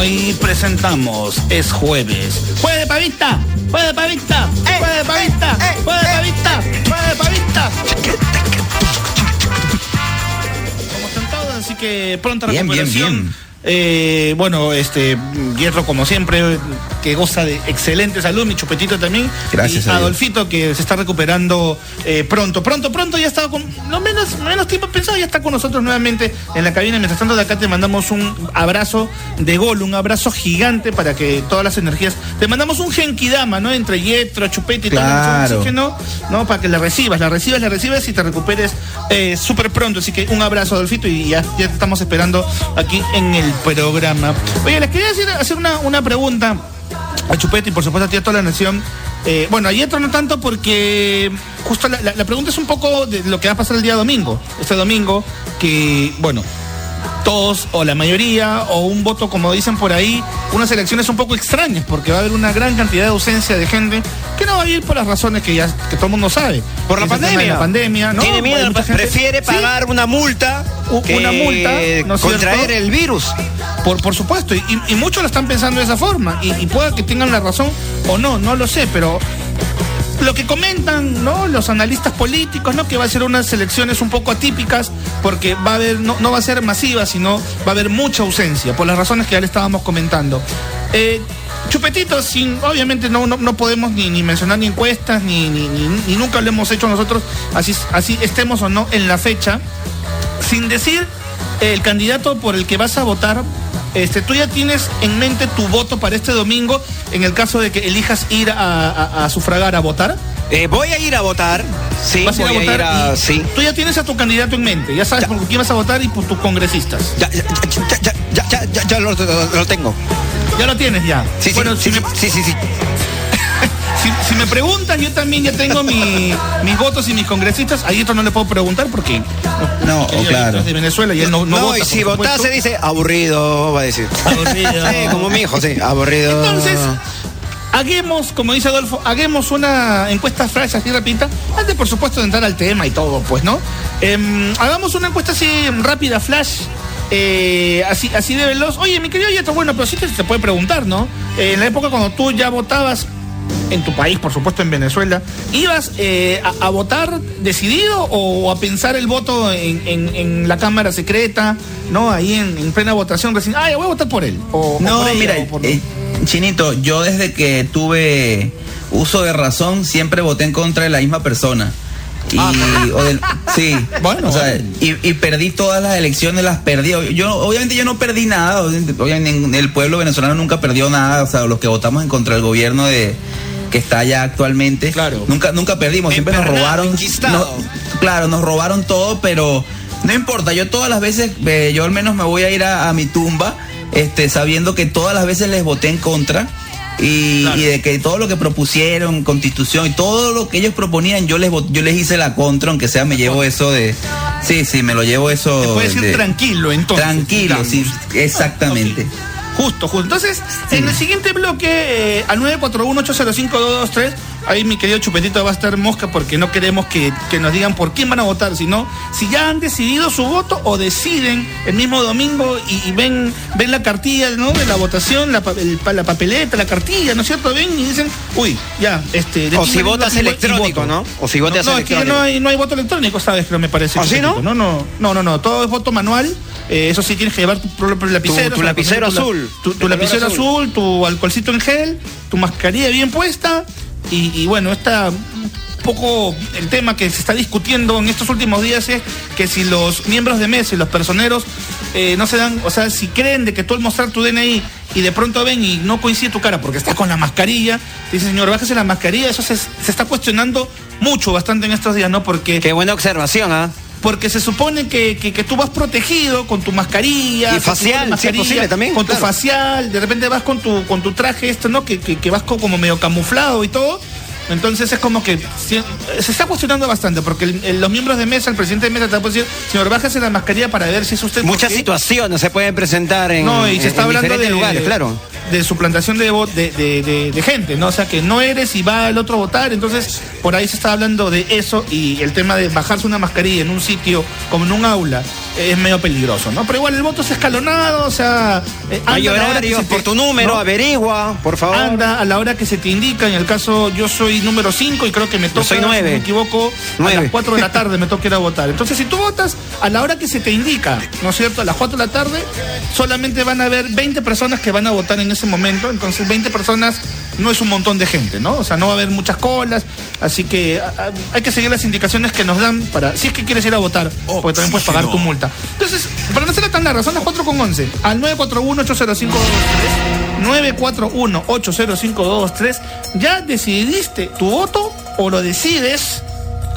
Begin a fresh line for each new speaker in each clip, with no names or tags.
Hoy presentamos, es jueves. ¡Jueves de pavista! ¡Jueves de pavista! ¡Jueves de pavista! ¡Jueves de pavista! ¡Jueves de pavista! Como están todos, así que pronta
Bien, bien,
recuperación.
bien.
Eh, bueno, este Hierro como siempre, que goza de excelente salud, mi chupetito también.
Gracias
Y
a.
Adolfito que se está recuperando eh, pronto, pronto, pronto, ya está con no menos, menos tiempo pensado, ya está con nosotros nuevamente en la cabina. Mientras tanto, de acá te mandamos un abrazo de gol, un abrazo gigante para que todas las energías. Te mandamos un genkidama, ¿no? Entre Yetro, Chupete y todo
Claro.
el oxígeno, ¿no? Para que la recibas, la recibas, la recibas y te recuperes eh, súper pronto. Así que un abrazo, Adolfito, y ya, ya te estamos esperando aquí en el programa. Oye, les quería decir, hacer una, una pregunta a Chupete y por supuesto a ti a toda la nación. Eh, bueno, a Yetro no tanto porque justo la- la pregunta es un poco de lo que va a pasar el día domingo. Este domingo, que, bueno, todos o la mayoría o un voto, como dicen por ahí, unas elecciones un poco extrañas porque va a haber una gran cantidad de ausencia de gente que no va a ir por las razones que ya que todo el mundo sabe.
Por la
Es el tema de
pandemia.
La pandemia, ¿no?
Tiene miedo,
gente-
prefiere
Sí,
pagar una multa que
una multa, ¿no
contraer
cierto?
el virus.
Por, por supuesto, y, y muchos lo están pensando de esa forma, y, y pueda que tengan la razón o no, no lo sé, pero lo que comentan ¿no? los analistas políticos, ¿no? que va a ser unas elecciones un poco atípicas, porque va a haber, no, va a ser masiva, sino va a haber mucha ausencia, por las razones que ya le estábamos comentando. Eh, Chupetito, sin, obviamente no, no, podemos ni, ni mencionar ni encuestas, ni, ni, ni- ni nunca lo hemos hecho nosotros, así, así estemos o no en la fecha sin decir el candidato por el que vas a votar, este, tú ya tienes en mente tu voto para este domingo en el caso de que elijas ir a, a- a sufragar, a votar.
Eh, voy a ir a votar. Sí,
vas a ir a votar.
a- sí.
Tú ya tienes a tu candidato en mente, ya sabes por quién vas a votar y por tus congresistas.
Ya, ya, ya, ya, ya, lo, lo- lo tengo.
Ya lo tienes ya.
Sí, sí,
bueno,
sí,
si,
sí,
me,
sí, sí, sí.
Si- si me preguntan, yo también ya tengo mi- mis votos y mis congresistas. Ahí esto no le puedo preguntar porque
No,
porque ella
claro.
es de Venezuela y él no, no,
No,
vota.
y si votase dice aburrido, va a decir.
Aburrido.
Sí, como mi hijo, sí, aburrido.
Entonces, hagamos, como dice Adolfo, hagamos una encuesta flash así rapidita, antes por supuesto de entrar al tema y todo, pues, ¿no? Em, hagamos una encuesta así rápida, flash, eh, así, así de veloz. Oye, mi querido Yeto, bueno, pero sí te, te puede preguntar, ¿no? Eh, en la época cuando tú ya votabas en tu país, por supuesto en Venezuela, ¿ibas eh, a, a votar decidido o a pensar el voto en, en- en la Cámara Secreta, ¿no? Ahí en, en plena votación, recién, ah, ya voy a votar por él. O, o
No,
por ella,
mira,
o por-
eh, Chinito, yo desde que tuve uso de razón siempre voté en contra de la misma persona. Y, o del- sí,
Bueno,
o sea,
bueno.
y, y perdí todas las elecciones, las perdí. Yo, obviamente yo no perdí nada, obviamente, el pueblo venezolano nunca perdió nada, o sea, los que votamos en contra del gobierno de que está allá actualmente,
Claro.
nunca, nunca perdimos, siempre nos robaron, no- claro, nos robaron todo, pero no importa, yo todas las veces, eh, yo al menos me voy a ir a, a mi tumba, este, sabiendo que todas las veces les voté en contra. Y,
Claro.
y de que todo lo que propusieron, constitución y todo lo que ellos proponían, yo les yo les hice la contra, aunque sea me llevo eso de. Sí, sí, me lo llevo eso.
Te puedes ir
de-
tranquilo, entonces.
Tranquilo,
digamos.
sí, exactamente.
Justo, justo. Entonces, en el siguiente bloque, eh, al 941-805-223, ahí mi querido Chupetito va a estar mosca porque no queremos que, que nos digan por quién van a votar, sino si ya han decidido su voto o deciden el mismo domingo y, y ven, ven la cartilla ¿no? de la votación, la, el la papeleta, la cartilla, ¿no es cierto? Ven y dicen, uy, ya, este... de
O si votas
y voto".
electrónico, ¿no? O si votas
no, no, es que no hay, no hay voto electrónico, sabes, creo, me parece.
¿Ah, sí, no?
No, no, no, no, no, todo es voto manual. Eh, eso sí, tienes que llevar tu propio lapicero.
Tu-
o
lapicero
tu la-
azul,
Tu, lapicero
azul.
tu alcoholcito en gel, tu mascarilla bien puesta. Y, y bueno, está un poco el tema que se está discutiendo en estos últimos días es que si los miembros de mesa y los personeros eh, no se dan, o sea, si creen de que tú al mostrar tu DNI y de pronto ven y no coincide tu cara porque estás con la mascarilla, dice señor, bájese la mascarilla, eso se, se está cuestionando mucho, bastante en estos días, ¿no? Porque
Qué buena observación, ¿ah?
porque se supone que, que- que tú vas protegido con tu mascarilla.
Y
tu
facial,
doble
si es posible también,
Con tu facial, de repente vas con tu, con tu traje esto, ¿no? Que, que, que vas co- como medio camuflado y todo. Entonces es como que si- se está cuestionando bastante, porque el- el- los miembros de mesa, el presidente de mesa te a decir, señor, bájese la mascarilla para ver si es usted.
Muchas situaciones se pueden presentar en,
No, y se
en-
está
en
hablando de,
lugares, claro.
de suplantación de, de, de- de- de gente, ¿no? O sea, que no eres y va el otro a votar, entonces por ahí se está hablando de eso y el tema de bajarse una mascarilla en un sitio como en un aula es medio peligroso, ¿no? Pero igual el voto es escalonado, o sea, eh,
Hay
anda a la hora que
horarios
se te-
por tu número,
¿no?
averigua, por favor.
Anda a la hora que se te indica, en el caso yo soy número 5 y creo que me toca,
soy
si me equivoco, a
Nueve.
las 4 de la tarde me toca ir a votar. Entonces, si tú votas a la hora que se te indica, ¿no es cierto? A las 4 de la tarde, solamente van a haber 20 personas que van a votar en ese momento. Entonces, 20 personas no es un montón de gente, ¿no? O sea, no va a haber muchas colas. Así que a- a- hay que seguir las indicaciones que nos dan para, si es que quieres ir a votar, porque también puedes pagar tu multa. Entonces, para no ser tan larga, son las 4 con 11. Al 941-805-223. 941-805-223. ¿Ya decidiste tu voto o lo decides?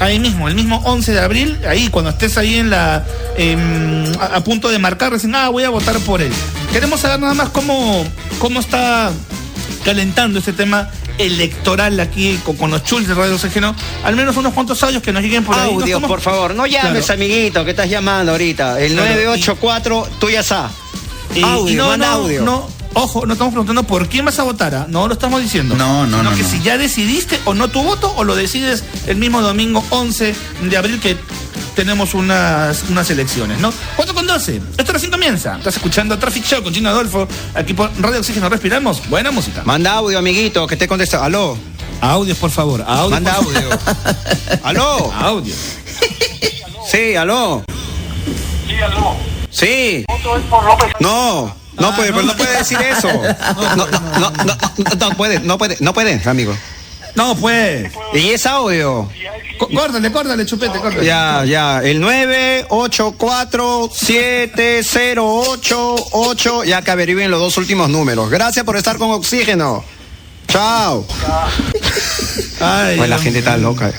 Ahí mismo, el mismo 11 de abril, ahí cuando estés ahí en la em, a, a punto de marcar, recién, ah, voy a votar por él. Queremos saber nada más cómo, cómo está calentando este tema electoral aquí con, con los chuls de Radio Oxígeno. Al menos unos cuantos audios que nos lleguen por ahí. Nos
Audio,
estamos-
por favor. No llames,
Claro.
amiguito, que estás llamando ahorita. El
Claro,
984, tú ya sabes.
Y,
audio,
y no,
manda
no,
audio.
no, ojo, no estamos preguntando por quién vas a votar, ¿ah? no lo estamos diciendo.
No, no,
Sino
no,
que
no.
si ya decidiste o no tu voto o lo decides el mismo domingo 11 de abril que tenemos unas, unas elecciones, ¿no? 4 con 12, esto recién comienza. Estás escuchando Traffic Show con Gino Adolfo, aquí por Radio Oxígeno Respiramos. Buena música.
Manda audio, amiguito, que te contesta. Aló.
Audios, por favor. Audios,
Manda
por
audio. aló.
Audio.
Sí, aló.
Sí, aló.
Sí.
Voto es por López.
No. No puede, pero no puede decir eso. No, no, no, no, no, no puede, no puede, no puede, amigo.
No, pues.
Y es audio.
Córdale, córdale, chupete, córdale.
Ya, ya. El 984-7088. Ya que averigüen los dos últimos números. Gracias por estar con Oxígeno. Chao.
Ay,
Pues la gente está loca.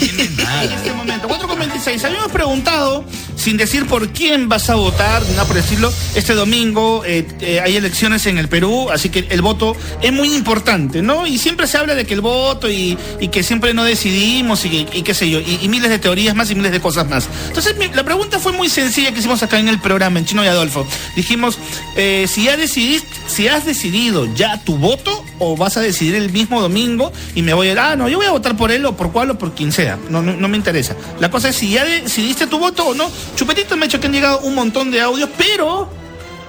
en este momento. 4 con 26. Habíamos preguntado, sin decir por quién vas a votar, nada por decirlo, este domingo eh, eh, hay elecciones en el Perú, así que el voto es muy importante, ¿no? Y siempre se habla de que el voto y, que siempre no decidimos y, qué sé yo, y, miles de teorías más y miles de cosas más. Entonces, la pregunta fue muy sencilla que hicimos acá en el programa, en Chino y Adolfo. Dijimos, eh, si ya decidiste, si has decidido ya tu voto o vas a decidir el mismo domingo y me voy a ir, ah, no, yo voy a votar por él o por cuál o por quien sea. No, no, no me interesa. La cosa es si ya decidiste tu voto o no. Chupetito me ha hecho que han llegado un montón de audios, pero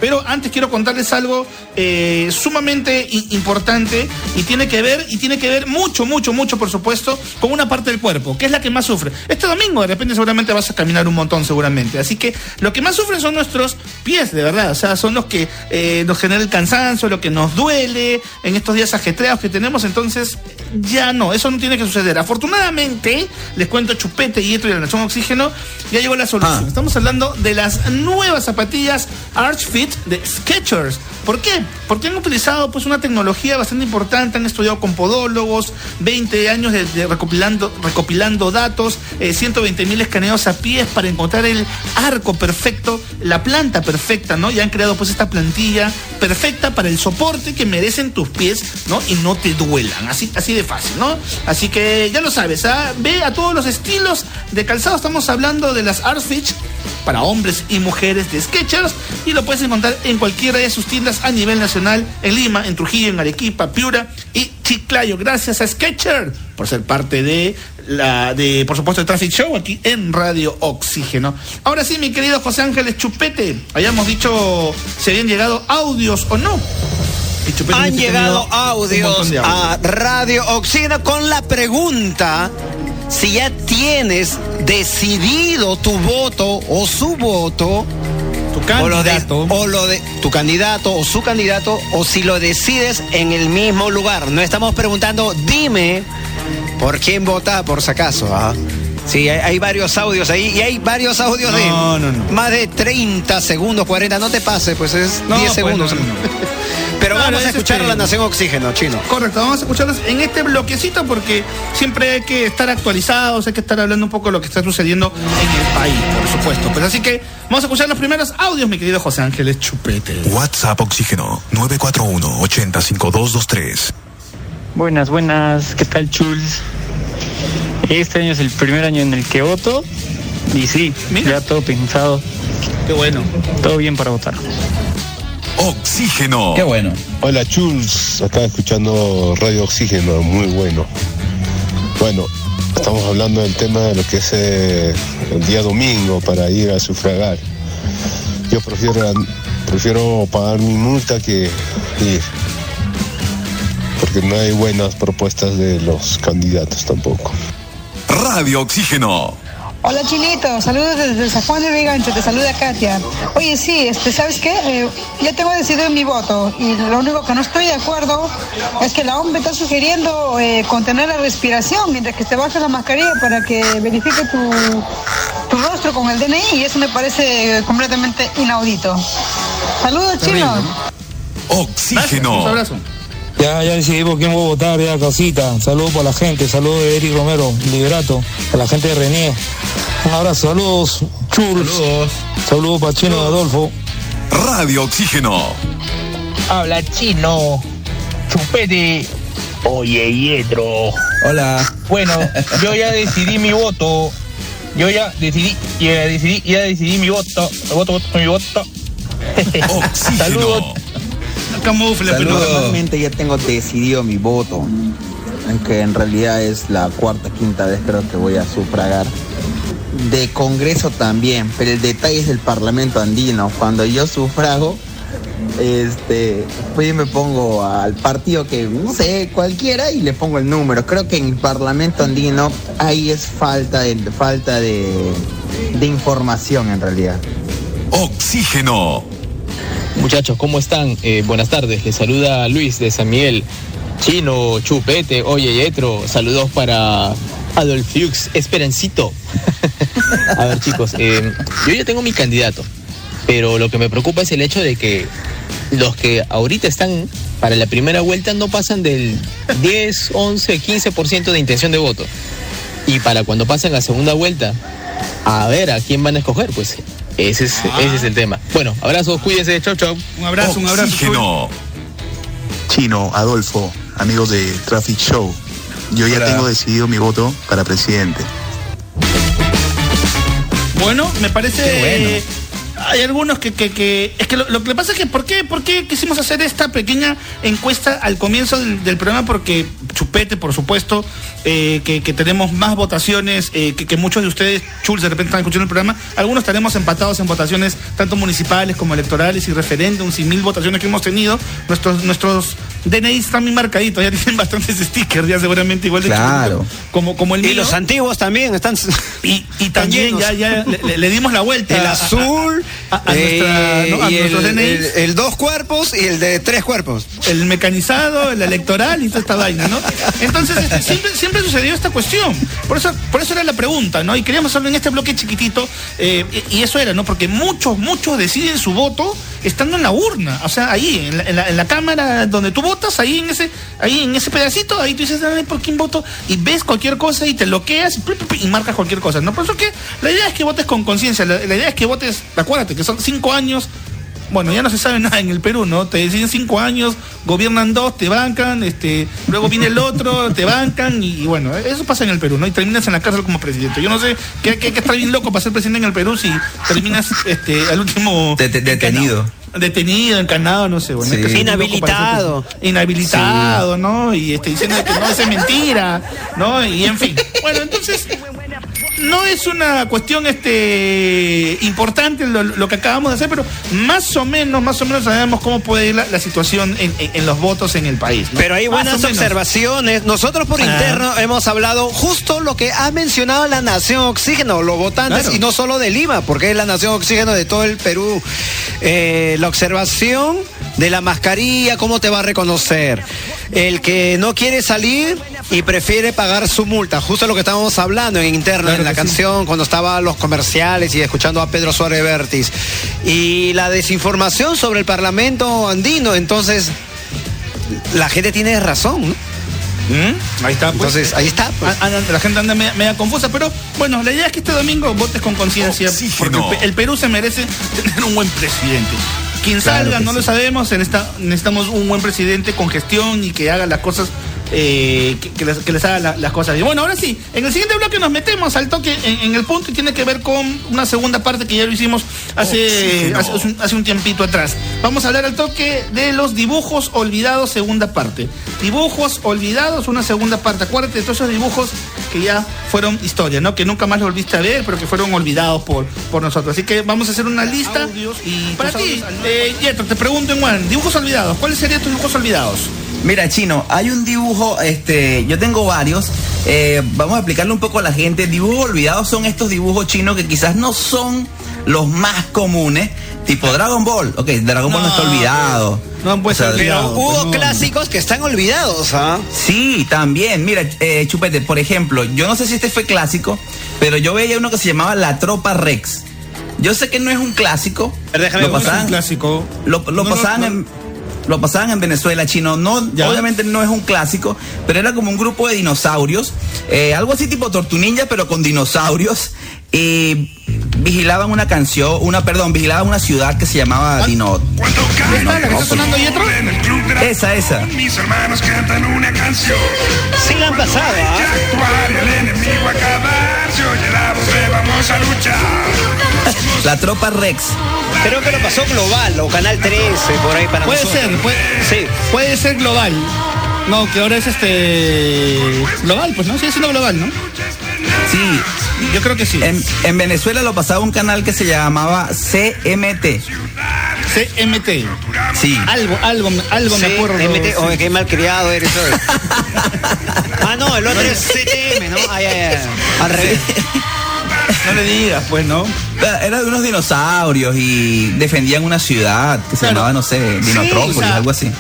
pero antes quiero contarles algo eh, sumamente importante y tiene que ver, y tiene que ver mucho, mucho, mucho, por supuesto, con una parte del cuerpo, que es la que más sufre. Este domingo de repente seguramente vas a caminar un montón, seguramente. Así que lo que más sufren son nuestros pies, de verdad. O sea, son los que eh, nos genera el cansancio, lo que nos duele en estos días ajetreados que tenemos. Entonces, ya no, eso no tiene que suceder. Afortunadamente, les cuento Chupete y Eto y la Nación Oxígeno, ya llegó la solución.
Ah.
Estamos hablando de las nuevas zapatillas Arch Fit de Skechers. ¿Por qué? Porque han utilizado pues una tecnología bastante importante, han estudiado con podólogos, 20 años recopilando, recopilando datos, 120 mil escaneos a pies para encontrar el arco perfecto, la planta perfecta, ¿no? Y han creado pues esta plantilla perfecta para el soporte que merecen tus pies, ¿no? Y no te duelan, así, así de fácil, ¿no? Así que ya lo sabes, ¿ah? ve a todos los estilos de calzado, estamos hablando de las Artfit para hombres y mujeres de Skechers y lo puedes encontrar en cualquiera de sus tiendas a nivel nacional en Lima, en Trujillo, en Arequipa, Piura y Chiclayo. Gracias a Skechers por ser parte de la de por supuesto el Traffic Show aquí en Radio Oxígeno. Ahora sí, mi querido José Ángeles Chupete, habíamos dicho si habían llegado audios o no.
Han llegado audios a Radio Oxígeno con la pregunta si ya tienes decidido tu voto o su voto
tu
o lo, de,
candidato.
o lo de tu candidato o su candidato o si lo decides en el mismo lugar. No estamos preguntando, dime por quién vota por si acaso. ¿ah? Sí, hay, hay varios audios ahí y hay varios audios de
No, no,
más de 30 segundos, 40. No te pases, pues es
No,
10
pues,
segundos. Pero
Claro,
vamos a
es
escuchar
este-
a la Nación Oxígeno, chino.
Correcto, vamos a escucharlos en este bloquecito porque siempre hay que estar actualizados, hay que estar hablando un poco de lo que está sucediendo en el país, por supuesto. Pues así que vamos a escuchar los primeros audios, mi querido José Ángeles Chupete.
WhatsApp Oxígeno 941 805223.
Buenas, buenas. ¿Qué tal, Chuls? Este año es el primer año en el que voto. Y sí,
Mira.
ya todo pensado,
Qué bueno.
todo bien para votar.
Oxígeno.
Qué bueno.
Hola Chuls, acá escuchando Radio Oxígeno, muy bueno. Bueno, estamos hablando del tema de lo que es eh, el día domingo para ir a sufragar. Yo prefiero, prefiero pagar mi multa que ir, porque no hay buenas propuestas de los candidatos tampoco.
Radio Oxígeno.
Hola Chinito, saludos desde San Juan de Vigancho, te saluda Katia. Oye, sí, este, ¿sabes qué? Eh, ya tengo decidido mi voto y lo único que no estoy de acuerdo es que la OMS está sugiriendo eh, contener la respiración mientras que te bajas la mascarilla para que verifique tu, tu rostro con el DNI y eso me parece completamente inaudito. Saludos, Chino.
Un
Oxígeno.
abrazo.
Ya, ya decidimos quién voy a votar, ya casita. Saludos para la gente, saludos de Eric Romero, Liberato, a la gente de René. Un abrazo, saludos, Chuls.
Saludos.
Saludos para Chino de Adolfo.
Radio Oxígeno.
Habla chino. Chupete. Oye, Yetro.
Hola.
Bueno, yo ya decidí mi voto. Yo ya decidí, ya decidí, ya decidí mi voto. Voto, voto, mi voto.
Oxígeno.
Saludos.
Camufle, pero
Saludos.
Normalmente ya tengo decidido mi voto, aunque en realidad es la cuarta, quinta vez creo que voy a sufragar. De Congreso también, pero el detalle es del Parlamento andino. Cuando yo sufrago, este, pues me pongo al partido que, no sé, cualquiera y le pongo el número. Creo que en el Parlamento andino ahí es falta de, falta de, de información en realidad.
Oxígeno.
Muchachos, ¿cómo están? Eh, buenas tardes. Les saluda Luis de San Miguel. Chino, Chupete, Oye, Yetro. Saludos para Adolfiux Esperancito. A ver, chicos, eh, yo ya tengo mi candidato, pero lo que me preocupa es el hecho de que los que ahorita están para la primera vuelta no pasan del 10, 11, 15% de intención de voto. Y para cuando pasen a segunda vuelta, a ver a quién van a escoger, pues ese es, ese es el tema. Bueno, abrazos, cuídense, chau, chau.
Un abrazo, un abrazo.
Oxígeno.
Chino, Adolfo, amigos de Traffic Show. Yo ya tengo decidido mi voto para presidente.
Bueno, me parece.
Qué bueno.
Hay algunos que, que, que- es que lo, lo que pasa es que ¿por qué, ¿por qué quisimos hacer esta pequeña encuesta al comienzo del, del programa? Porque Chupete, por supuesto, eh, que, que tenemos más votaciones eh, que, que muchos de ustedes, Chuls, de repente están escuchando el programa. Algunos estaremos empatados en votaciones tanto municipales como electorales y referéndums y mil votaciones que hemos tenido. Nuestros, nuestros DNI están bien marcaditos, ya tienen bastantes stickers, ya seguramente igual de
Claro.
como, como el
Y los antiguos también están.
Y, y también ya, ya le, dimos la vuelta.
El
a-
azul
a, a nuestra-
eh,
¿no? a
y el,
nuestros DNIs,
el- el dos cuerpos y el de tres cuerpos.
el mecanizado, el electoral y toda esta vaina, ¿no? Entonces, este, siempre, sucedió esta cuestión. Por eso, por eso era la pregunta, ¿no? Y queríamos hacerlo en este bloque chiquitito, eh, y, eso era, ¿no? Porque muchos, muchos deciden su voto estando en la urna. O sea, ahí, en la, en la- cámara donde tú votas, ahí en ese, ahí en ese pedacito, ahí tú dices, "Ay, ¿por quién voto? Y ves cualquier cosa y te bloqueas y marcas cualquier cosa, ¿no? Por eso que la idea es que votes con conciencia, la, la idea es que votes, acuérdate, que son cinco años bueno, ya no se sabe nada en el Perú, ¿no? Te deciden cinco años, gobiernan dos, te bancan, este, luego viene el otro, te bancan y, bueno, eso pasa en el Perú, ¿no? Y terminas en la cárcel como presidente. Yo no sé qué que, que estar bien loco para ser presidente en el Perú si terminas este, al último
De- de- detenido.
Detenido, encanado, no sé, bueno.
Sí.
hay que
Inhabilitado.
Inhabilitado, ¿no? Y este, diciendo que no, es mentira, ¿no? Y en fin. Bueno, entonces, no es una cuestión este importante lo, lo que acabamos de hacer, pero más o menos, más o menos sabemos cómo puede ir la, la situación en, en- en los votos en el país. ¿no?
Pero hay buenas observaciones. Nosotros por
Ah.
interno hemos hablado justo lo que ha mencionado la Nación Oxígeno, los votantes,
Claro.
y no solo de Lima, porque es la Nación Oxígeno de todo el Perú. Eh, la observación de la mascarilla, cómo te va a reconocer. El que no quiere salir y prefiere pagar su multa, justo lo que estábamos hablando en interno,
Claro
en la
que sí.
canción, cuando estaban los comerciales y escuchando a Pedro Suárez Vértiz. Y la desinformación sobre el Parlamento andino, entonces la gente tiene razón, ¿no?
¿Mm? Ahí está, pues.
Entonces, ahí está. pues.
Ah, anda- la gente anda media, media confusa, pero bueno, la idea es que este domingo votes con conciencia, porque el, Pe- el Perú se merece tener un buen presidente. Quien
Claro
salga, no lo sabemos, en esta- necesitamos un buen presidente con gestión y que haga las cosas eh, que, que les, que les haga la- las cosas bien. Bueno, ahora sí, en el siguiente bloque nos metemos al toque en, en el punto y tiene que ver con una segunda parte que ya lo hicimos hace,
Oxígeno.
hace, hace un, hace un tiempito atrás. Vamos a hablar al toque de los dibujos olvidados, segunda parte. Dibujos olvidados, una segunda parte. Acuérdate de todos esos dibujos que ya fueron historia, ¿no? Que nunca más lo volviste a ver, pero que fueron olvidados por, por nosotros. Así que vamos a hacer una lista. y para ti, eh, Yetro, te pregunto en Juan, dibujos olvidados. ¿Cuáles serían tus dibujos olvidados?
Mira, Chino, hay un dibujo, este, yo tengo varios. eh, vamos a explicarle un poco a la gente. Dibujos olvidados son estos dibujos chinos que quizás no son los más comunes, tipo Dragon Ball. Ok, Dragon Ball no está olvidado.
No, pues,
O sea,
Pero hubo
no.
clásicos que están olvidados, ¿ah?
Sí, también. Mira, eh, Chupete, por ejemplo, yo no sé si este fue clásico, pero yo veía uno que se llamaba La Tropa Rex. Yo sé que no es un clásico.
Pero déjame
lo
buscar.
pasaban,
un clásico.
Lo, lo
No, no,
pasaban
no.
en lo pasaban en Venezuela, chino. No,
¿Ya?
obviamente no es un clásico, pero era como un grupo de dinosaurios, eh, algo así tipo Tortunilla, pero con dinosaurios. Y vigilaban una canción, una, perdón, vigilaban una ciudad que se llamaba Dino.
¿Esta, la que está sonando Yetro?
Esa, esa.
Mis hermanos cantan una canción.
Sí la han pasado, ¿ah?
Actuar y el enemigo acabar. Si oye la voz le vamos a luchar.
La tropa Rex.
Creo que lo pasó Global o Canal 13, por ahí para
Puede
nosotros.
ser, puede,
Sí.
puede ser global. No, que ahora es este. Global, pues no, sigue siendo global, ¿no?
Sí,
Yo creo que sí.
en, en Venezuela lo pasaba un canal que se llamaba CMT.
CMT.
Sí.
Algo, algo, algo me acuerdo.
MT,
sí.
Oye, qué malcriado eres hoy. ah, no, el otro es CTM, ¿no? Ay, ay, ay. Al revés.
No le digas, pues, ¿no?
Era de unos dinosaurios y defendían una ciudad que se
Claro.
llamaba, no sé, Dinotrópolis,
o sea,
algo así.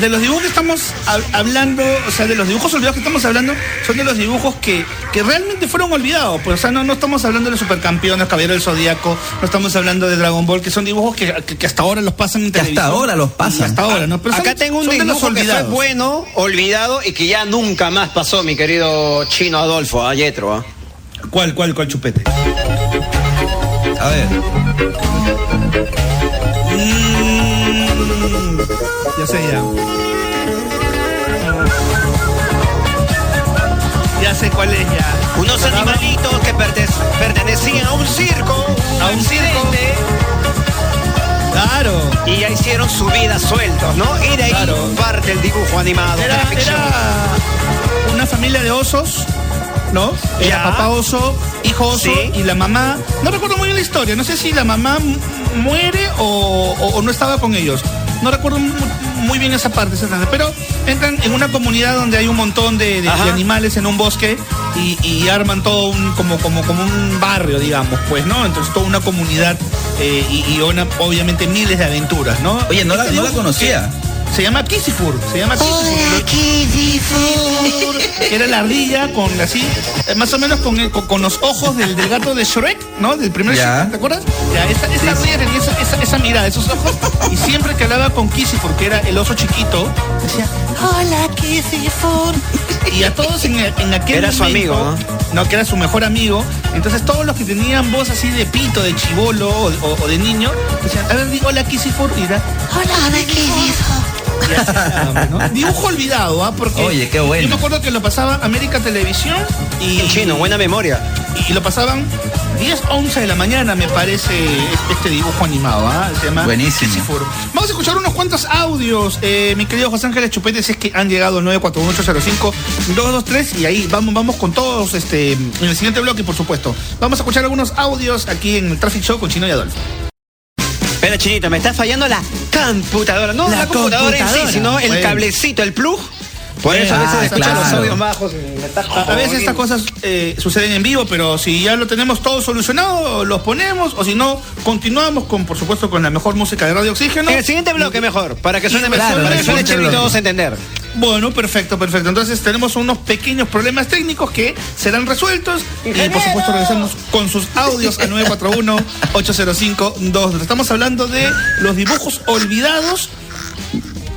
De los dibujos que estamos hab- hablando, o sea, de los dibujos olvidados que estamos hablando, son de los dibujos que, que realmente fueron olvidados. Pues, o sea, no, no estamos hablando de los supercampeones, Caballero del Zodíaco, no estamos hablando de Dragon Ball, que son dibujos que, que- que hasta ahora los pasan en
Que hasta ahora los pasan.
Hasta ahora, ¿no? Pero son-
Acá tengo un
son de los
dibujo que fue
olvidados.
bueno, olvidado y que ya nunca más pasó, mi querido chino Adolfo, a Yetro. ¿ah?
¿Cuál, cuál, cuál chupete?
A ver.
Mm, ya sé ya. Ya sé cuál es ya.
Unos animalitos que perte- pertenecían a un circo.
A un circo. Claro.
Y ya hicieron su vida sueltos, ¿no? Y de ahí
Claro.
parte el dibujo animado.
Era,
de la ficción.
era una familia de osos, ¿no? Era
Ya.
papá oso, hijo oso
Sí.
y la mamá. No recuerdo muy bien la historia. No sé si la mamá muere o, o- o no estaba con ellos. No recuerdo mu- muy bien esa parte, pero entran en una comunidad donde hay un montón de, de- de
Ajá.
animales en un bosque y, y arman todo un como, como, como un barrio, digamos, pues, ¿no? Entonces toda una comunidad eh, y, y una- obviamente miles de aventuras, ¿no?
Oye, no la,
Este
no la conocía.
que Se llama Kisifur, se llama Kisifur. Era la ardilla con así, eh, más o menos con, el- con, con los ojos del, del gato de Shrek, ¿no? Del primer
Ya.
Shrek, ¿te acuerdas? Ya, esa, esa ardilla tenía esa, esa, esa mirada, esos ojos, y siempre que hablaba con Kisifur, que era el oso chiquito, decía, hola Kisifur. Y a todos en, en aquel
Era su amigo,
¿no? que era su mejor amigo. Entonces todos los que tenían voz así de pito, de chivolo o, o- o de niño, decían, a ver, digo hola Kisifur, y era, hola era, ¿no? Dibujo olvidado, ¿ah? Porque
Oye, qué bueno.
Yo me acuerdo que lo pasaba América Televisión y.
En chino, buena memoria.
Y lo pasaban 10, 11 de la mañana, me parece, este dibujo animado, ¿ah? Se llama
Buenísimo.
Kisifur. Vamos a escuchar unos cuantos audios, eh, mi querido José Ángeles Chupete, si es que han llegado al 941-805-223 y ahí vamos, vamos con todos este, en el siguiente bloque, por supuesto. Vamos a escuchar algunos audios aquí en el Traffic Show con Chino y Adolfo.
Espera, chinito, me está fallando la computadora. No la,
La
computadora, en
computadora.
sí, sino el cablecito, el plug. Por eso a
Ah,
veces escucho
claro.
los audios bajos y me está
A, a veces estas cosas eh, suceden en vivo, pero si ya lo tenemos todo solucionado, los ponemos, o si no, continuamos con, por supuesto, con la mejor música de Radio Oxígeno.
En el siguiente bloque mejor, para que suene
Y-
mejor,
claro,
para que suene chévere y todos entender.
Bueno, perfecto, perfecto. Entonces tenemos unos pequeños problemas técnicos que serán resueltos y por supuesto regresamos con sus audios al 941-805-2. Estamos hablando de los dibujos olvidados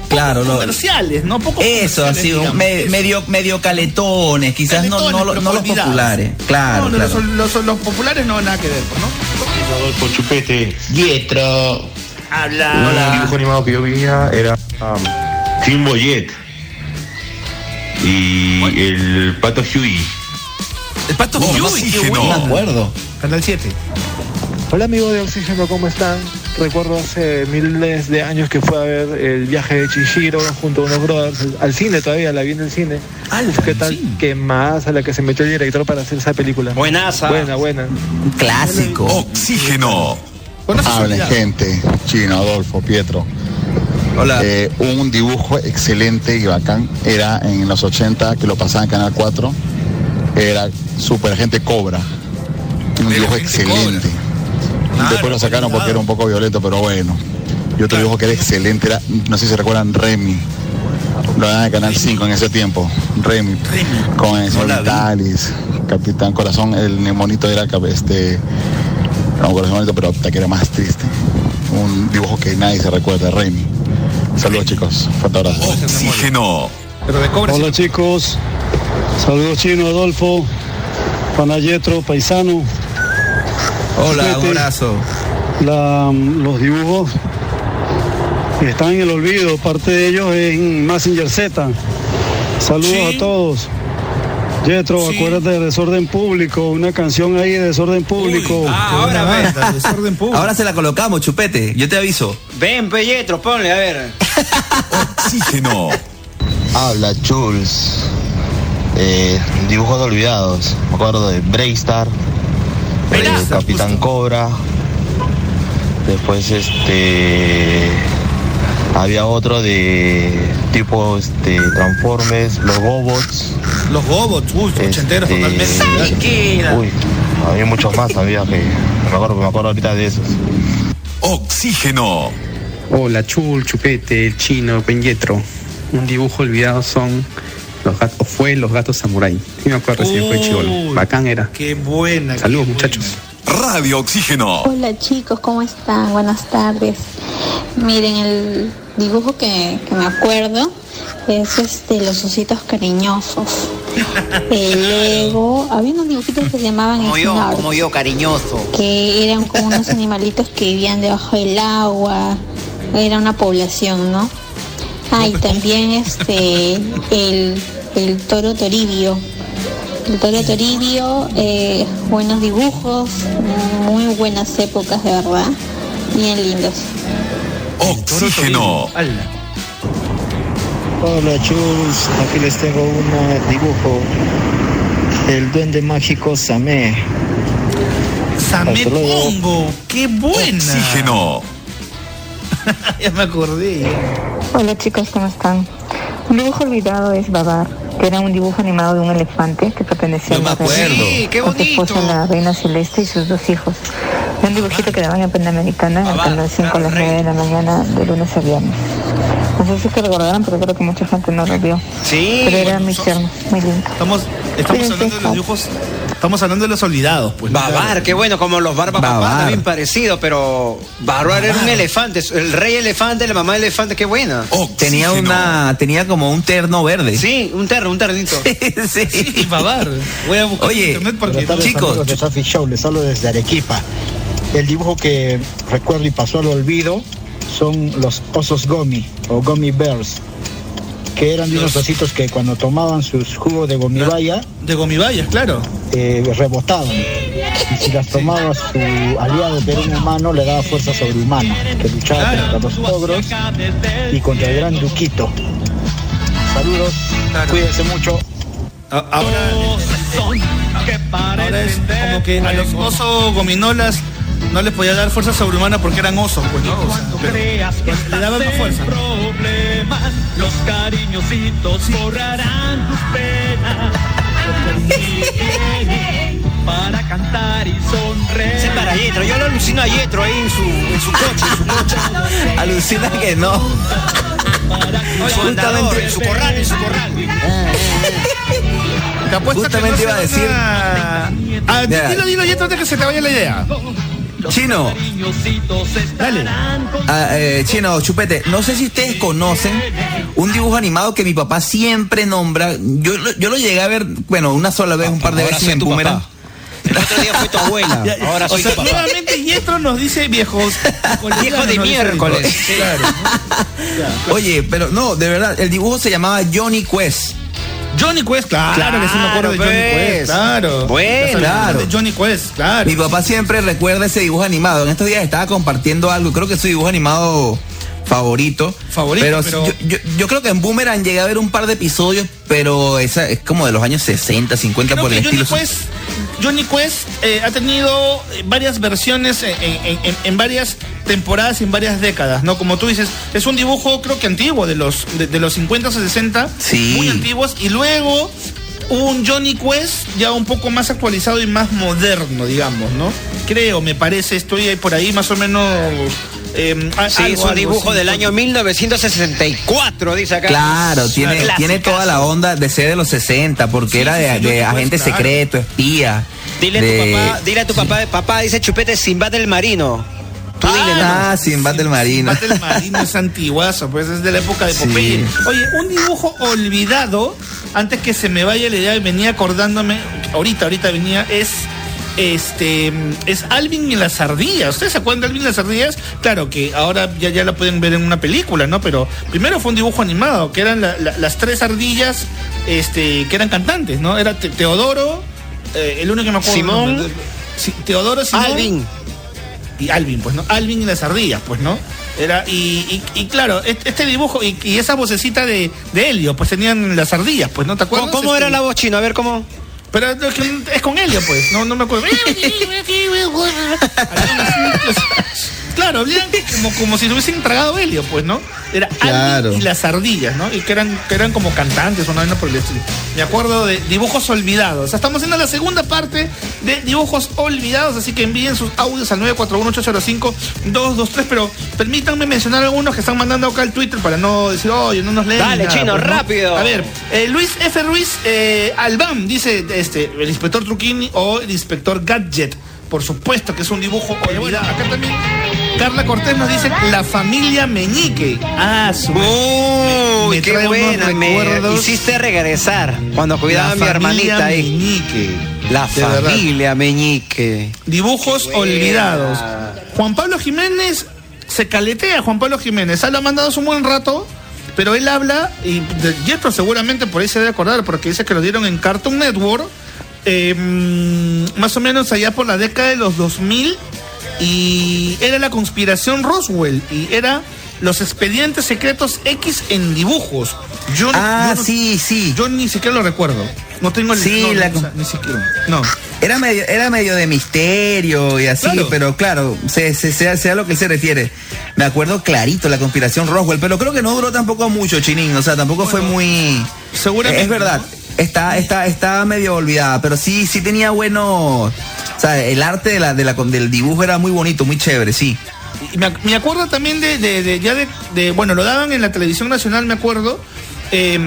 Claro, lo-
comerciales, ¿no? Poco
eso, así, me- medio, medio caletones, quizás no,
Caletones,
no, los populares. Claro,
No,
claro.
Los, los- los populares no nada que ver, pues, ¿no?
Adolfo Chupete, Dietro.
Habla.
Un dibujo animado que yo veía era um, Boyet. Y el pato Huey.
El pato
Oh,
Huey, qué bueno.
No me acuerdo.
Canal 7.
Hola amigos de Oxígeno, ¿cómo están? Recuerdo hace miles de años que fue a ver el viaje de Chihiro junto a unos brothers al cine todavía, la vi en el cine. Uf, ¿Qué tal? Que más a la que se metió el director para hacer esa película.
Buenaza.
Buena, buena.
Clásico.
Oxígeno. Hablen gente, Chino, Adolfo, Pietro.
Hola.
Eh, un dibujo excelente y bacán era en los 80 que lo pasaba en Canal 4. Era Super Agente Cobra. Un dibujo excelente. Después lo sacaron porque era un poco violento, pero bueno. Y otro dibujo que era excelente era, no sé si se recuerdan, Remy. Lo daban en Canal 5 en ese tiempo. Remy. Con el señor Vitalis, Capitán Corazón, el monito era este. No, Corazón bonito, pero hasta que era más triste. Un dibujo que nadie se recuerda, Remy. Saludos chicos, fuerte abrazo.
Oxígeno.
Pero de cobre.
Hola chicos, saludos Chino, Adolfo, Panayetro, Paisano.
Hola, un abrazo.
La- los dibujos están en el olvido, parte de ellos es en Messenger Z. Saludos a todos. Yetro, acuérdate de Desorden Público, una canción ahí de Desorden Público.
ahora ve.
Desorden público.
Ahora se la colocamos, chupete. Yo te aviso.
Ven, Pelletro, ponle, a ver.
Oxígeno.
Habla Jules. Eh, dibujos de olvidados. Me acuerdo de Braystar, eh, Capitán Cobra. Después este había otro de tipo este Transformers, los Gobots.
Los Gobots, uy, ochenteros
Este,
totalmente.
Uy, había muchos más todavía que me acuerdo, me acuerdo ahorita de esos.
Oxígeno.
Hola, Chul, Chupete, el chino, Peñetro. Un dibujo olvidado son los gatos, o fue los gatos samurai. Sí me acuerdo si fue chivolo. Bacán era.
Qué buena.
Saludos, muchachos.
Radio Oxígeno.
Hola chicos, ¿cómo están? Buenas tardes. Miren, el dibujo que, que me acuerdo es este los ositos cariñosos. El Lego, había unos dibujitos que se llamaban
Como yo, como yo, cariñoso.
que eran como unos animalitos que vivían debajo del agua. Era una población, ¿no? Ah, y también este el, el toro toribio. El toro toribio, eh, buenos dibujos, muy buenas épocas de verdad, bien lindos.
Oxígeno.
Hola Jules, aquí les tengo un dibujo. El duende mágico Samé.
Samé. Pongo, qué buena.
Oxígeno.
ya me acordé.
Hola chicos, ¿cómo están? Un dibujo olvidado es Babar, que era un dibujo animado de un elefante que pertenecía
No
a la reina-
acuerdo. Sí,
qué
a su esposa, la reina celeste y sus dos hijos. Era un dibujito que daban en Panamericana en el canal 5 a las 9 de la mañana de lunes a viernes. No sé si es que recordarán, pero creo que mucha gente no lo vio.
Sí.
Pero era muy tierno, muy lindo.
Estamos, estamos hablando de los dibujos, estamos hablando de los olvidados, pues.
Babar, qué bueno, como los Barba Papá,
Babar.
también parecido, pero Babar era un elefante, el rey elefante, la mamá elefante, qué buena.
Tenía una, tenía como un terno verde.
Sí, un terno, un ternito.
sí.
Babar. Voy a buscar
Oye,
internet porque
Buenas tardes,
chicos.
de Traffic Show, les hablo desde Arequipa. El dibujo que recuerdo y pasó al olvido son los osos gomi o gummy bears, que eran de unos ositos que cuando tomaban sus jugos de gomibaya
de gomibayas, claro.
eh, rebotaban. Y si las tomaba su aliado, que era un humano, le daba fuerza sobrehumana, que luchaba contra los ogros y contra el gran duquito. Saludos, cuídense mucho.
Ahora, ahora es como que a los osos gominolas no les podía dar fuerza sobrehumana porque eran osos, pues no. O sea, pero le daban más fuerza.
Los cariñositos borrarán tus penas. Para cantar y sonreír.
Es para Yetro, yo lo alucino a Yetro ahí en su, en su coche, en su coche.
Alucina que no.
En su andador, en su corral, en su corral.
Te apuesto
Justamente
que no
iba a decir-
van a- Ah, dilo, dilo, y antes de que se te vaya la idea.
Chino,
Dale.
ah, eh, Chino, Chupete, no sé si ustedes conocen un dibujo animado que mi papá siempre nombra. Yo, lo- yo lo llegué a ver, bueno, una sola vez, un par de
ahora
veces en
tu
Boomerang.
papá. El otro día fue tu abuela, ahora
o
soy
sea,
tu papá.
nuevamente Yetro nos dice viejos.
Viejo de miércoles.
viejos. Claro.
Oye, pero no, de verdad, el dibujo se llamaba Johnny Quest.
Johnny Quest, claro, que sí me acuerdo de
Claro,
Johnny
pues.
Quest, claro.
Bueno. Claro.
de Johnny Quest, claro.
Mi papá siempre recuerda ese dibujo animado. En estos días estaba compartiendo algo, creo que es su dibujo animado favorito.
Favorito,
pero,
pero-
Yo, yo- yo creo que en Boomerang llegué a ver un par de episodios, pero esa es como de los años 60, 50
Creo
por el
que Johnny
estilo.
Quest, Johnny Quest eh, ha tenido eh, varias versiones en, en- en- en varias temporadas y en varias décadas, ¿no? Como tú dices, es un dibujo creo que antiguo, de los, de, de los 50 o 60,
Sí.
muy antiguos, y luego un Johnny Quest ya un poco más actualizado y más moderno, digamos, ¿no? Creo, me parece, estoy ahí por ahí más o menos... eh, a-
Sí,
algo,
es un
algo,
dibujo
sí.
del año 1964, dice acá.
Claro, tiene, toda la onda de ser de los 60, porque
Sí,
era
sí,
de,
sí,
de agente
claro.
secreto, espía.
Dile a tu papá, dile a tu papá, papá dice chupete Sinbad del Marino. Tú dile,
Ah, Sinbad del Marino.
Sinbad del Marino es antiguazo, pues es de la época de
Sí.
Popeye. Oye, un dibujo olvidado, antes que se me vaya la idea, venía acordándome, ahorita, ahorita venía, es este es Alvin y las ardillas. ¿Ustedes se acuerdan de Alvin y las ardillas? Claro que ahora ya, ya la pueden ver en una película, ¿no? Pero primero fue un dibujo animado, que eran la- la- las tres ardillas este, que eran cantantes, ¿no? Era Te- Teodoro, eh, el único que me acuerdo.
Simón.
Teodoro, Simón.
Alvin.
Y Alvin, pues, ¿no? Alvin y las ardillas, pues, ¿no? Era, y, y- y claro, este, dibujo y, y esa vocecita de, de Helio, pues tenían las ardillas, pues, ¿no te acuerdas?
¿Cómo, cómo
Este,
era la voz chino? A ver cómo.
Pero es que es con Helio, pues, no, no me acuerdo. Claro, hablaban como, como si se hubiesen tragado Helio, pues, ¿no? Era
Claro.
Alvin y las ardillas, ¿no? Y que eran, que eran como cantantes, una vaina por el estilo. Me acuerdo de dibujos olvidados. O sea, estamos haciendo la segunda parte de dibujos olvidados, así que envíen sus audios al 941-805-223, pero permítanme mencionar algunos que están mandando acá al Twitter para no decir, oye, no nos leen.
Dale,
nada",
Chino,
pues, ¿no?
rápido.
A ver, eh, Luis F. Ruiz eh, Albam dice este, el inspector Truquini o el inspector Gadget. Por supuesto que es un dibujo olvidado. Acá también Carla Cortés nos dice la familia Meñique. Ah, su
Uy,
me
qué
trae unos
buena. Me hiciste regresar cuando cuidaba
La
a mi hermanita ahí.
Meñique.
La
De verdad.
familia Meñique.
Dibujos olvidados. Juan Pablo Jiménez se caletea, Juan Pablo Jiménez. Él ha mandado hace un buen rato, pero él habla, y de- Jetro seguramente por ahí se debe acordar, porque dice que lo dieron en Cartoon Network, eh, mm, más o menos allá por la década de los 2000, y era la conspiración Roswell, y era los expedientes secretos X en dibujos. Yo,
Ah,
yo no-
sí, sí.
Yo ni siquiera lo recuerdo. No tengo el
Sí,
no,
la-
no, o sea, ni siquiera. No.
Era medio, era medio de misterio y así,
Claro.
pero claro, se, se- sea, sea lo que él se refiere. Me acuerdo clarito la conspiración Roswell, pero creo que no duró tampoco mucho, Chinín. O sea, tampoco fue muy.
Seguramente,
Es verdad. Está, está, está medio olvidada, pero sí, sí tenía bueno. O sea, el arte de la, de la, del dibujo era muy bonito, muy chévere, sí.
Y me, me acuerdo también de, de- de- ya de, bueno, lo daban en la televisión nacional, me acuerdo. eh,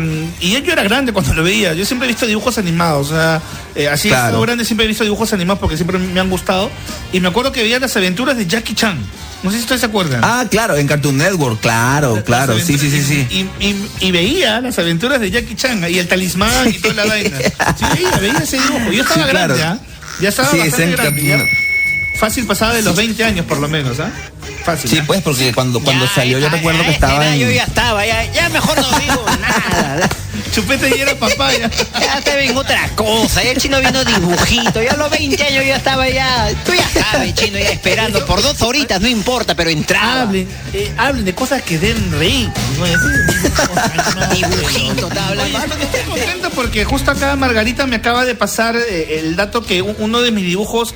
y yo era grande cuando lo veía. Yo siempre he visto dibujos animados. O sea, eh, así
Claro.
siendo grande siempre he visto dibujos animados porque siempre me han gustado. Y me acuerdo que veía las aventuras de Jackie Chan. No sé si ustedes se acuerdan.
Ah, claro, en Cartoon Network, claro, claro, sí, sí, sí, sí.
Y, y- y veía las aventuras de Jackie Chan y el talismán y toda la vaina. Sí, veía, veía ese dibujo. Yo estaba
Sí, claro.
grande, ¿ah? Ya estaba
Sí,
bastante grande. Ya. Fácil pasaba de los 20 años por lo menos, ¿ah? Fácil.
Sí, pues, porque cuando, cuando salió yo recuerdo que estaba
edad Yo
en.
ya estaba, ya, ya mejor no digo nada.
Chupete y era papá ya.
Ya te ven otra cosa, ya el chino viendo dibujito, ya a los 20 años yo ya estaba ya, tú ya sabes, chino, ya esperando por dos horitas, no importa, pero entraba.
Hablen, eh, hablen de cosas que den reír.
Dibujito, te hablan.
Oye, estoy, estoy contento porque justo acá Margarita me acaba de pasar eh, el dato que uno de mis dibujos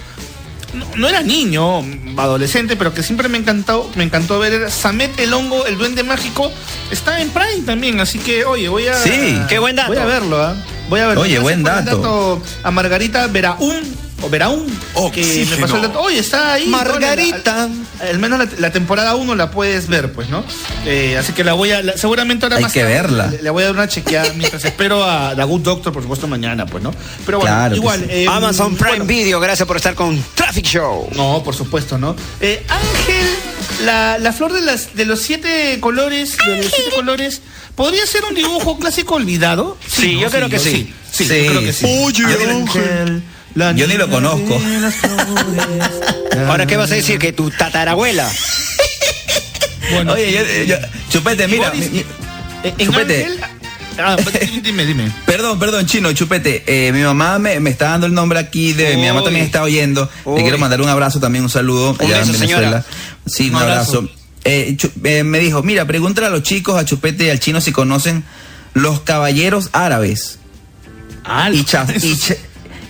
no, no era niño, adolescente, pero que siempre me encantó, me encantó ver Samet el hongo, el duende mágico, está en Prime también, así que oye, voy a
Sí.
Qué buen dato.
Voy a verlo, ¿ah? Voy a verlo.
Oye, buen dato.
a Margarita Veraún o Veraún, que me pasó el dato. Oye, está ahí.
Margarita.
¿no? Al, al menos la, la temporada 1 la puedes ver, pues, ¿no? Eh, así que la voy a. la- seguramente ahora
Hay
más
que
tarde
verla.
Le, le voy a dar una chequeada mientras espero a The Good Doctor, por supuesto, mañana, pues, ¿no? Pero bueno,
Claro
igual.
sí.
eh,
Amazon Prime
bueno,
Video, gracias por estar con Traffic Show.
no, por supuesto, ¿no? Eh, Ángel, la, la flor de, las, de los siete colores, de los siete colores, ¿podría ser un dibujo clásico olvidado?
Sí,
¿no?
yo creo que sí.
Sí,
Sí.
yo creo que sí.
Oye,
Ángel, la
Yo ni lo conozco.
Ahora, ¿qué vas a decir? Que tu tatarabuela.
Bueno,
Oye, yo, yo- Chupete, mira.
Boris,
mi- mi-
eh, en
Chupete.
Ángel, Ah, dime, dime.
Perdón, perdón, chino, chupete. Eh, mi mamá me, me está dando el nombre aquí de. Mi mamá también está oyendo.
Uy.
Le quiero mandar un abrazo también, un saludo.
Un
allá
beso,
en Venezuela.
señora.
Sí, un,
Un
abrazo.
abrazo.
Eh, Chu- eh, me dijo: Mira, pregúntale a los chicos, a Chupete y al chino si conocen los caballeros árabes. y, Cha- y, Cha-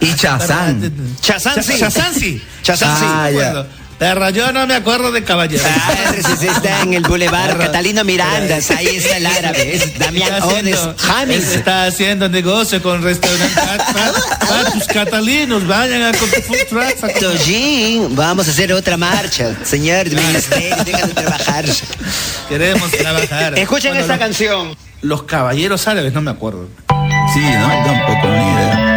y Chazán.
Chazán, sí.
Chazán, sí.
Chazán, sí.
Ah, ya.
Pero yo no me acuerdo de caballero.
Ah, está en el Boulevard Catalino Mirandas, ahí está el árabe, es Damián
Está haciendo-
James.
Está haciendo negocio con restaurantes. Ah, tus catalinos, vayan a con tu food trucks.
vamos a hacer otra marcha. Señor ministerio, deja de trabajar.
Queremos trabajar.
Escuchen
Bueno,
esta
los-
canción.
Los caballeros árabes, no me acuerdo.
Sí, no, Yo tampoco, ni idea.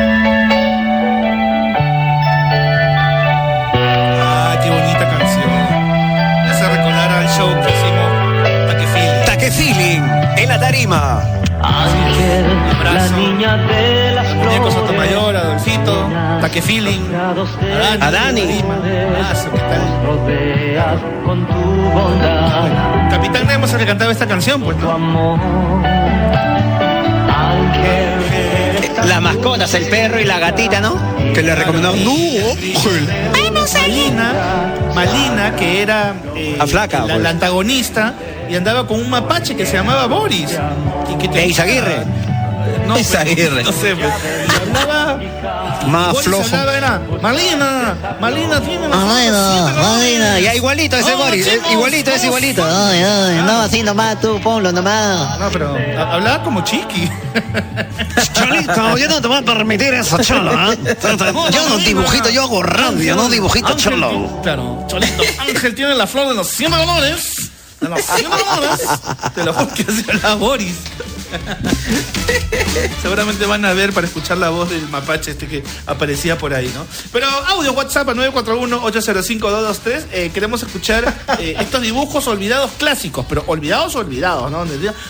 En la tarima.
Un abrazo. Al muñeco Sotomayor, Adolfito, Taque Feeling, a
A Dani.
Abrazo, ¿qué tal? Capitán Nemo se le cantaba esta canción, pues, ¿no?
Las mascotas, el perro y la gatita, ¿no? Que le recomendó. No,
Malina, Malina, que era eh,
La flaca,
la,
pues.
la antagonista, y andaba con un mapache que se llamaba Boris. Y que
E Izaguirre.
No,
Izaguirre.
No sé, pues. Y hablaba.
Más
Boris
flojo.
hablaba, era, Malina, Malina tiene la
Malina, Malina. Ya igualito ese
No,
Boris,
chicos,
igualito, es igualito. Ay, ay, no, así nomás tú, ponlo nomás.
No, pero ha- hablaba como chiqui.
Cholito, yo no te voy a permitir eso, cholo. ¿eh? Yo no dibujito, yo hago radio, no dibujito,
Ángel,
cholo.
Claro, Cholito. Ángel tiene la flor de los 100 amores. De los 100 amores. Te lo juro que hacía la Boris. Seguramente van a ver para escuchar la voz del mapache este que aparecía por ahí, ¿no? Pero audio WhatsApp a 941-805-223. Eh, queremos escuchar eh, estos dibujos olvidados clásicos, pero olvidados olvidados, ¿no?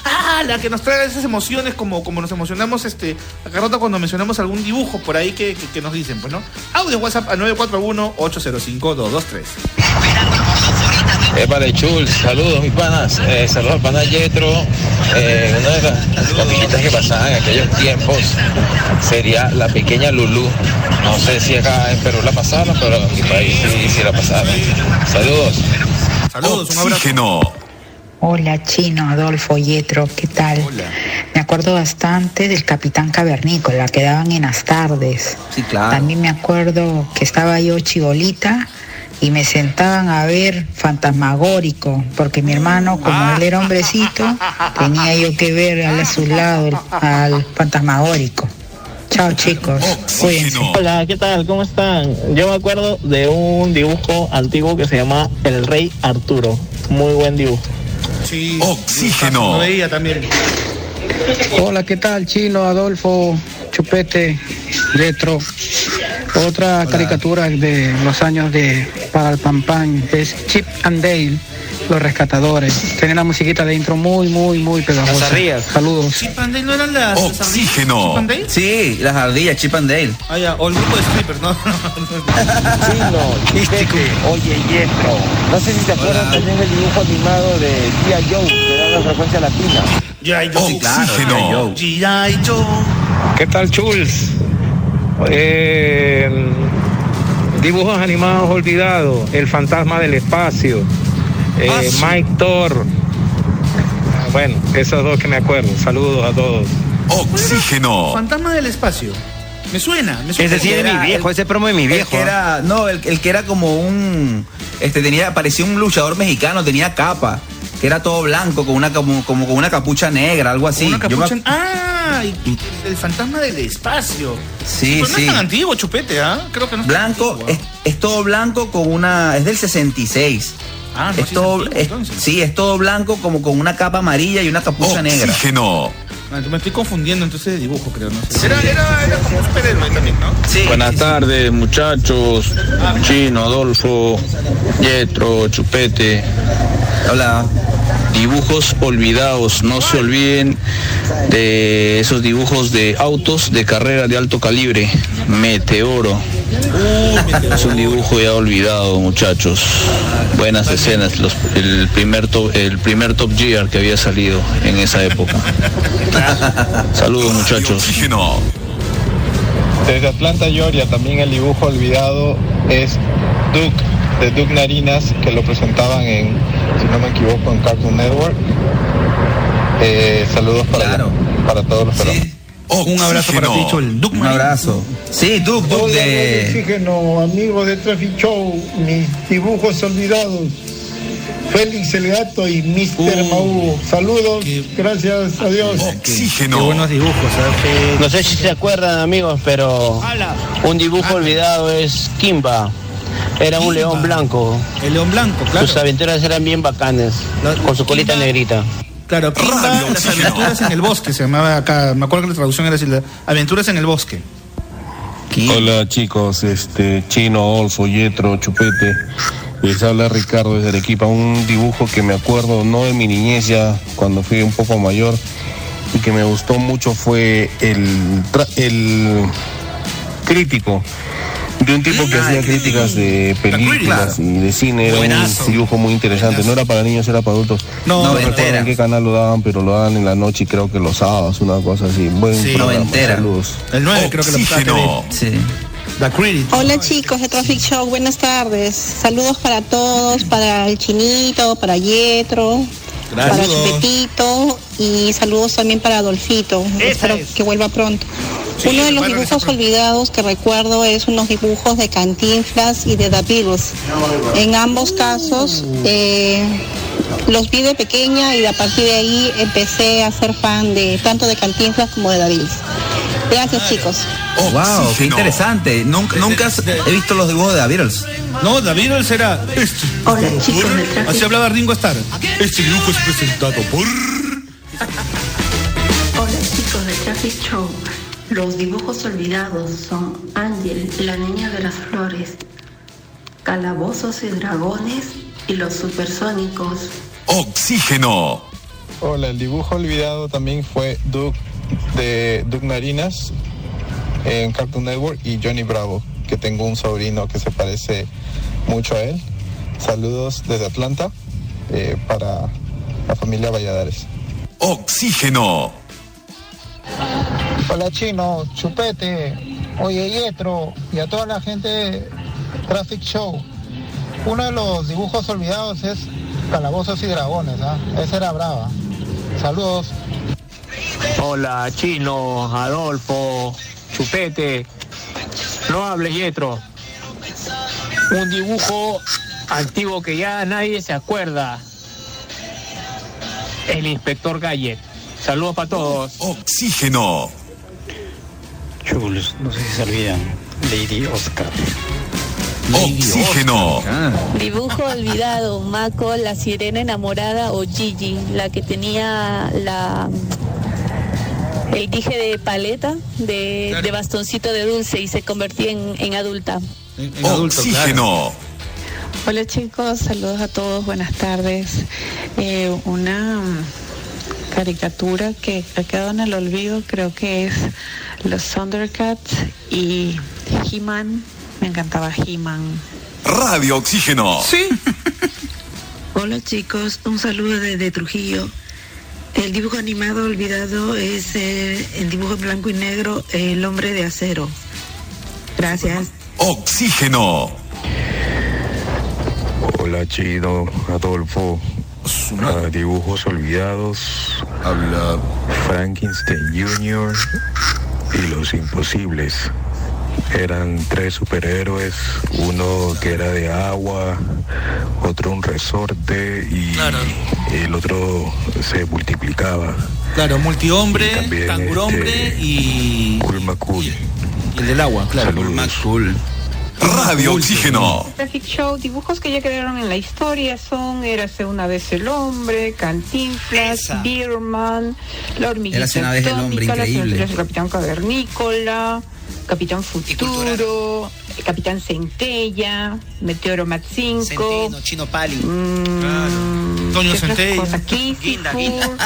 Ah, la que nos trae esas emociones como, como nos emocionamos este, a cada rato cuando mencionamos algún dibujo por ahí que, que- que nos dicen, pues, ¿no? Audio WhatsApp a 941-805-223.
Epa de Chul, saludos mis panas, eh, saludos al pana Yetro. Eh, una de las comiquitas que pasaban en aquellos tiempos sería la pequeña Lulú. No sé si acá en Perú la pasaron, pero en mi país sí, sí la pasaron. Saludos.
Saludos, un abrazo.
Hola, Chino, Adolfo, Yetro, ¿qué tal? Me acuerdo bastante del Capitán Cavernícola, que daban en las tardes.
Sí, claro.
También me acuerdo que estaba yo chibolita y me sentaban a ver Fantasmagórico, porque mi hermano, como él era hombrecito, tenía yo que ver al- a su lado el- al Fantasmagórico. Chao chicos, cuídense.
Hola, ¿qué tal? ¿Cómo están? Yo me acuerdo de un dibujo antiguo que se llama El Rey Arturo. Muy buen dibujo.
Sí.
Oxígeno.
Lo veía también.
Hola, ¿qué tal? Chino, Adolfo, Chupete, Retro. Otra caricatura de los años de para el Pan Pan es Chip and Dale, los rescatadores. Tiene la musiquita de intro muy, muy, muy pegajosa.
Las ardillas.
Saludos.
¿Chip and Dale no eran las las ardillas?
Oxígeno.
¿Chip and Dale?
Sí, las ardillas, Chip and Dale.
Ah, ya, o el grupo de strippers, ¿no?
Oye, Yetro. No sé si te acuerdas también del dibujo animado de G.I. Joe, que era la frecuencia latina.
G.I. Joe.
Oxígeno.
G.I. Joe.
¿Qué tal, Chuls? Eh, dibujos animados olvidados. El fantasma del espacio. eh,
Ah, sí.
Mike Thor. Bueno, esos dos que me acuerdo. Saludos a todos.
Oxígeno.
Fantasma del espacio. Me suena, me suena.
Ese sí es de mi viejo, ese promo de mi
El
viejo.
que era, no, el, el que era como un, este tenía, parecía un luchador mexicano, tenía capa, que era todo blanco, con una como, como con una capucha negra, algo así.
Una
Yo me-
capucha. Ah, y- y el fantasma del espacio.
Sí,
Pero no
sí.
es tan antiguo, chupete, ¿ah? Creo que no es tan
Blanco,
antiguo, ¿ah?
es, es todo blanco con una, es del 66.
Ah, no,
es
sí
todo,
antiguo,
es-
entonces.
sí, es todo blanco como con una capa amarilla y una capucha negra.
Oxígeno.
Ah, me estoy confundiendo entonces de dibujo, creo, no sé. Era, era, era como un superhéroe también, ¿no?
Sí.
Buenas tardes muchachos, Chino, Adolfo, Yetro, Chupete.
Hola.
Dibujos olvidados, no se olviden de esos dibujos de autos de carrera de alto calibre, Meteoro,
Es un dibujo ya olvidado, muchachos. Buenas escenas. los- el, primer top, el primer Top Gear que había salido en esa época. Saludos, muchachos.
Desde Atlanta, Georgia, también el dibujo olvidado es Duke, de Duke Narinas, que lo presentaban en, si no me equivoco, en Cartoon Network. Eh, saludos para, para todos los peruanos.
Un abrazo para ti, Chol. Duke
Un abrazo. Sí, Duke, Duke
Hola,
de...
Oxígeno, amigos de Traffic Show, mis dibujos olvidados. Félix el gato y Mr. Mau. Saludos, gracias, adiós.
Qué buenos dibujos, ¿sabes?
No sé si se acuerdan amigos, pero un dibujo olvidado es Kimba. Era un león blanco.
El león blanco, claro.
Sus aventuras eran bien bacanes, con su colita negrita.
Claro, Kimba, las aventuras en el bosque se llamaba acá. Me acuerdo que la traducción era así: Aventuras en el bosque.
Hola chicos, este Chino, Olfo, Yetro, Chupete. Les habla Ricardo desde Arequipa. Un dibujo que me acuerdo, no de mi niñez ya, cuando fui un poco mayor, y que me gustó mucho fue el, el crítico. De un tipo que hacía críticas de películas y de cine, era
Buenazo.
un dibujo muy interesante. No era para niños, era para adultos.
No,
no recuerdo en qué canal lo daban, pero lo daban en la noche y creo que los sábados, una cosa así. Buen
Sí,
programa.
noventera.
Saludos.
El 9 creo que lo pasaste
Sí.
Hola chicos de Traffic Show, buenas tardes. Saludos para todos, para el Chinito, para Yetro, para. Chupetito y saludos también para Adolfito. Espero que vuelva pronto.
Sí,
Uno de los dibujos olvidados que recuerdo es unos dibujos de Cantinflas y de Beatles. En ambos casos eh, los vi de pequeña y a partir de ahí empecé a ser fan de tanto de Cantinflas como de The Beatles. Gracias chicos.
wow, qué interesante. Nunca, nunca he visto los dibujos de The Beatles.
No, The Beatles era. Este.
Hola chicos
Así hablaba Ringo Starr. Este dibujo es presentado por.
Hola chicos de Traffic Show. Los dibujos olvidados son Ángel, la niña de las flores, Calabozos y dragones y los supersónicos.
Oxígeno.
Hola, el dibujo olvidado también fue Duke de Duke Narinas en Cartoon Network y Johnny Bravo, que tengo un sobrino que se parece mucho a él. Saludos desde Atlanta eh, para la familia Valladares.
Oxígeno.
Hola Chino, Chupete, oye Yetro y a toda la gente Traffic Show. Uno de los dibujos olvidados es Calabozos y Dragones, ¿ah? Esa era brava. Saludos.
Hola, Chino, Adolfo, Chupete. No hables, Yetro. Un dibujo antiguo que ya nadie se acuerda. El inspector Gallet. Saludos para todos.
Oxígeno.
Jules, no sé si se olvidan. Lady Oscar.
Oxígeno.
Dibujo olvidado, Mako, la sirena enamorada o Gigi, la que tenía la el dije de paleta, de, de bastoncito de dulce y se convertía en, en adulta.
Oxígeno.
Hola chicos, saludos a todos, buenas tardes. Eh, una caricatura que ha quedado en el olvido creo que es los Thundercats y He-Man. Me encantaba He-Man.
Radio Oxígeno.
Sí.
Hola chicos, un saludo desde Trujillo. El dibujo animado olvidado es eh, el dibujo en blanco y negro, El hombre de acero. Gracias.
Oxígeno.
Hola Chino, Adolfo. Ah, dibujos olvidados. Habla Frankenstein Jr. y los imposibles. Eran tres superhéroes, uno que era de agua, otro un resorte y el otro se multiplicaba.
Claro, multihombre,
Y también, este,
y.
Cool McCool.
y el del agua, claro.
Cool.
Radio Oxígeno.
Traffic Show, dibujos que ya quedaron en la historia son Érase una vez el hombre, Cantinflas, Beerman, La hormiguita
Érase una vez el hombre,
atómica,
increíble.
Capitán Cavernícola, Capitán Futuro, Capitán Centella, Meteoro Mat 5,
Centeno, Chino Pali.
mm,
Toño
¿Qué otra
Centella.
cosa? Kissy, Fur,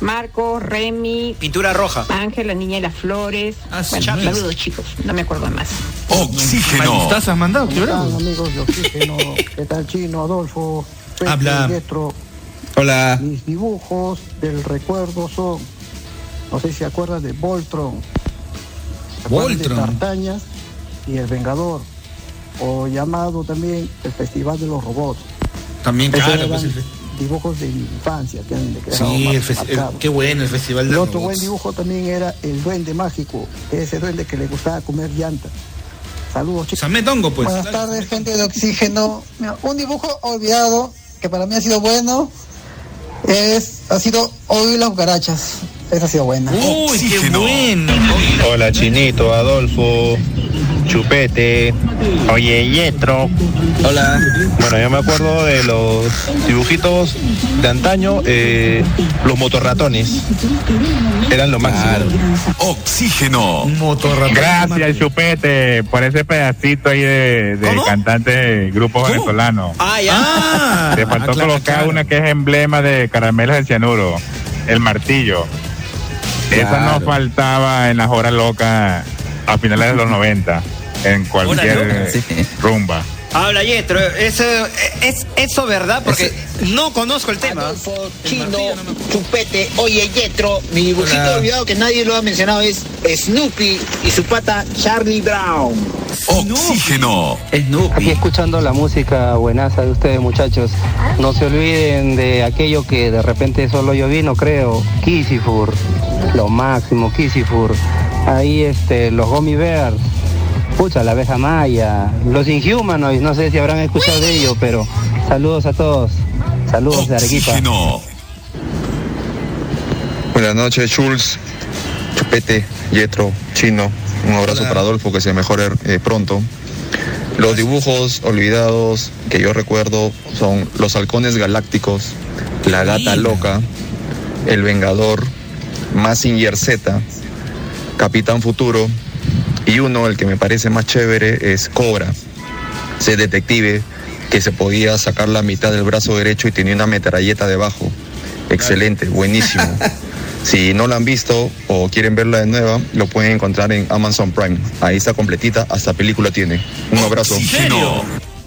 Marco, Remy,
Pintura roja.
Ángel, la niña de las flores. bueno,
sí.
saludos chicos, no me acuerdo más.
Oxígeno.
¿Estás has mandado?
¿Qué tal, amigos de Oxígeno? ¿Qué tal, Chino, Adolfo? Pepe,
Habla.
Hola.
Mis dibujos del recuerdo son, no sé si se acuerdan de Voltron. ¿Se acuerdan
Voltron.
De Tartañas y El Vengador. O llamado también el Festival de los Robots.
También, claro. pues, el-
dibujos de mi infancia que han
sí, el el- qué bueno el festival de
El
los
otro buen
robots.
dibujo también era el duende mágico, ese duende que le gustaba comer llanta. Saludos, chicos.
Tongo, pues.
Buenas tardes,
gente de Oxígeno. Mira, un dibujo olvidado que para mí ha sido bueno es ha sido Hoy las cucarachas. Esa ha sido buena.
Uy, qué bueno.
Hola Chinito, Adolfo, Chupete, oye Yetro.
Hola.
Bueno, yo me acuerdo de los dibujitos de antaño, eh, los motorratones. Eran lo máximo.
Oxígeno.
Gracias, Chupete, por ese pedacito ahí de, de cantante grupo venezolano.
Ah, ya.
Te faltó
Ah, claro,
colocar
claro.
una que es emblema de caramelos de cianuro, el martillo. Esa no faltaba en las horas locas a finales de los 90, en cualquier eh,
sí.
rumba.
Habla Yetro, eso, es eso verdad porque no conozco el tema.
Chino, Chupete, oye Yetro, mi dibujito
Hola.
olvidado que nadie lo ha mencionado es Snoopy y su pata Charlie Brown.
Oxígeno.
Aquí escuchando la música buenaza de ustedes muchachos, no se olviden de aquello que de repente solo yo vi, no creo, Kisifur, lo máximo, Kisifur, ahí este, los Gummy Bears, pucha, la abeja maya, los Inhumanoids, no sé si habrán escuchado de ello, pero saludos a todos, saludos de Arequipa.
Buenas noches, Schulz, Chupete, Yetro, Chino. Un abrazo
Hola.
para Adolfo, que se mejore eh, pronto. Los dibujos olvidados que yo recuerdo son Los Halcones Galácticos, La Gata Loca, El Vengador, Mazinger Z, Capitán Futuro y uno, el que me parece más chévere, es Cobra, ese detective que se podía sacar la mitad del brazo derecho y tenía una metralleta debajo. Excelente, buenísimo. Si no la han visto o quieren verla de nueva, lo pueden encontrar en Amazon Prime. Ahí está completita, hasta película tiene. Un abrazo.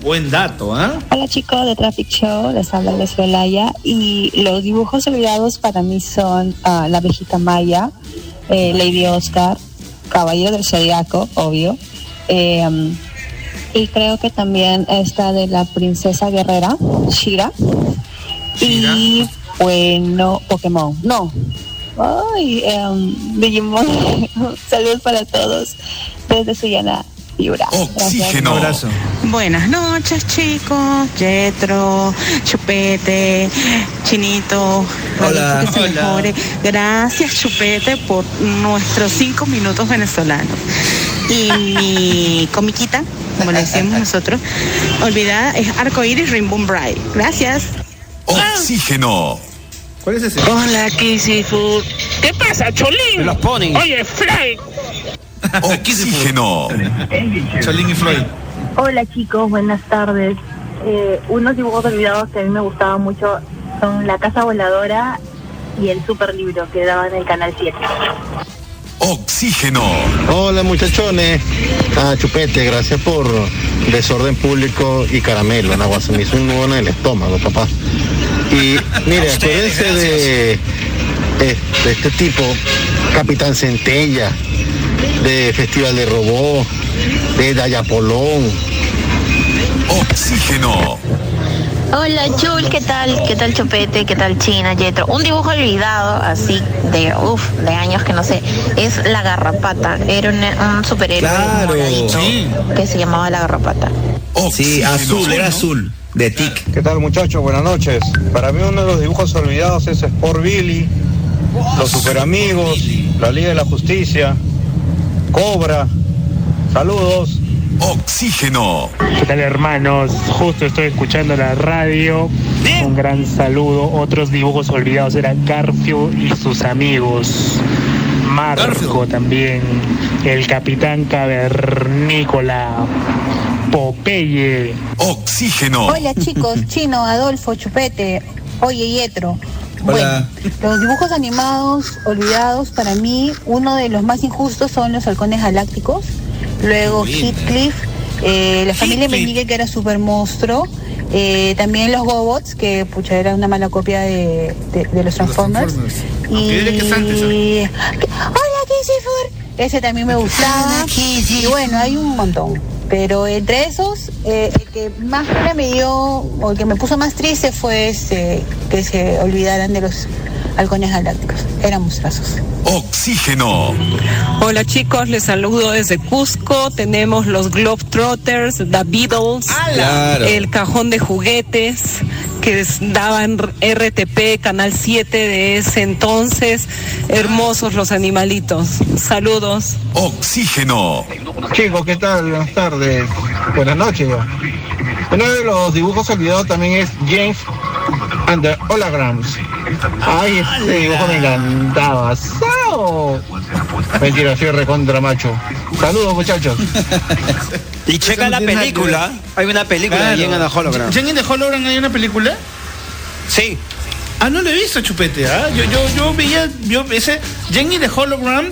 Buen dato, ¿ah?
Hola chicos de Traffic Show, les habla Leslie Olaya y los dibujos olvidados para mí son ah, La Abejita Maya, eh, Lady Oscar, Caballero del Zodiaco, obvio, eh, um, y creo que también esta de la Princesa Guerrera, Shira, y bueno, Pokémon, no, ay, em, Digimon, saludos para todos desde Suyana, Gracias.
Un abrazo.
Buenas noches, chicos. Yetro, Chupete, Chinito.
Hola.
Que se
Hola.
mejore. Gracias, Chupete, por nuestros cinco minutos venezolanos. Y mi comiquita, como le decimos nosotros, olvidada, es Arcoiris Rainbow Bright. Gracias.
Oxígeno.
¿Cuál es ese?
Hola, Kissy Food.
¿Qué pasa, Cholín?
Me los ponen.
Oye, Fly.
Oxígeno.
Cholín y Floyd.
Hola chicos, buenas tardes. Eh, unos dibujos olvidados que a mí me gustaban mucho son La Casa Voladora y el Super Libro que daban en el Canal 7.
Oxígeno.
Hola muchachones. Ah, Chupete, gracias por desorden público y caramelo. Agua se me hizo un nudo en el estómago, papá. Y mire, acuérdense de, eh, de este tipo, Capitán Centella, de Festival de Robot, de Dayapolón.
Oxígeno.
Hola Chul, ¿qué tal? ¿Qué tal Chopete? ¿Qué tal China, Yetro? Un dibujo olvidado, así de uff, de años que no sé, es La Garrapata. Era un, un superhéroe
Claro. Sí.
que se llamaba La Garrapata.
Sí, azul, era azul. De Tic.
¿Qué tal muchachos? Buenas noches. Para mí uno de los dibujos olvidados es Sport Billy, Los Super Amigos, La Liga de la Justicia, Cobra. Saludos.
Oxígeno.
¿Qué tal, hermanos? Justo estoy escuchando la radio. Un gran saludo. Otros dibujos olvidados eran Garfield y sus amigos. Marco también. El Capitán Cavernícola. Popeye.
Oxígeno.
Hola chicos, Chino, Adolfo, Chupete.
Oye, Yetro.
Hola.
Los dibujos animados olvidados, para mí, uno de los más injustos son los halcones galácticos. Luego Heathcliff, eh, la familia Meñique, que era super monstruo. eh, también los Gobots, que pucha, era una mala copia de, de- de los Transformers. Y...
Aunque diré que es antes.
Hola. Ese también me gustaba. Y bueno, hay un montón. Pero entre esos, eh, el que más pena me dio, o el que me puso más triste fue este, que se olvidaran de los halcones galácticos. Eran monstruosos.
Oxígeno.
Hola chicos, les saludo desde Cusco. Tenemos los Globetrotters, The Beatles,
Claro.
el cajón de juguetes que daban RTP, Canal 7 de ese entonces. Hermosos los animalitos. Saludos.
Oxígeno.
Chicos, ¿qué tal? Buenas tardes. Buenas noches ya. Uno de los dibujos olvidados también es James and the Holograms. Ay, ese dibujo me encantaba. ¡Sao! Mentira, soy recontra macho. Saludos, muchachos.
Y checa la película. Hay una película de Jen and the Hologram.
¿Jenny de Hologram hay una película?
Sí.
Ah, no lo he visto, chupete. ¿ah? Yo, yo, yo veía yo, ese Jenny de Hologram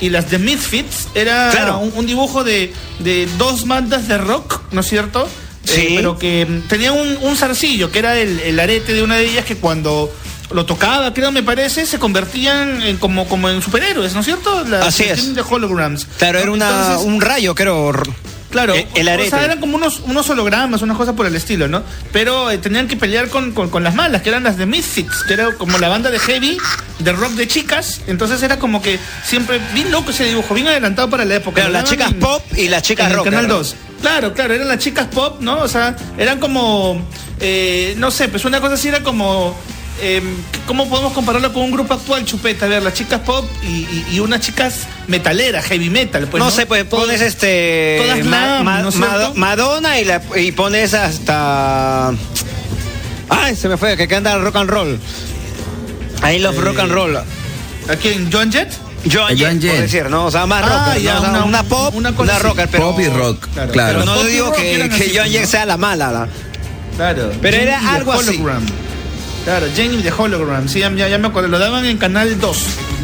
y las de Misfits. Era
Claro.
un, un dibujo de, de dos bandas de rock, ¿no es cierto? Eh,
Sí.
pero que mm, tenía un, un zarcillo, que era el, el arete de una de ellas que cuando lo tocaba, creo me parece, se convertían en como, como en superhéroes, ¿no es cierto? Las
Así es.
De Holograms.
Claro, era una,
Entonces,
un rayo, creo.
Claro,
El, el
o sea, eran como unos, unos hologramas, unas cosas por el estilo, ¿no? Pero eh, tenían que pelear con, con- con las malas, que eran las de Misfits, que era como la banda de heavy, de rock de chicas. Entonces era como que siempre, bien loco ese dibujo, bien adelantado para la época.
Claro, las chicas
en-
pop y las chicas
en el
rock.
Canal 2. Claro, claro, eran las chicas pop, ¿no? O sea, eran como, eh, no sé, pues una cosa así era como... eh, ¿Cómo podemos compararlo con un grupo actual, Chupeta? A ver, las chicas pop y, y- y unas chicas metaleras, heavy metal. Pues,
no,
¿no?
sé, pues pones este.
todas
Ma-
glam,
Ma-
¿no es
Ma-
cierto?
Madonna y, la, y pones hasta. Ay, se me fue, que canta rock and roll. Ahí los
Eh,
rock and roll.
¿A quién? ¿John Jett?
Joan Jett, por decir, ¿no? O sea, más
Ah,
sea,
una-
una, pop,
una
una,
cosa
rocker, pero.
Pop y rock,
Claro,
claro.
Pero no digo
rock
que,
eran
que
así,
Joan Jett
¿no?
sea la mala. la-
Claro.
Pero era algo así.
Hologram. Claro, Jenny de Hologram. Sí, ya, me acuerdo. Lo daban en Canal 2.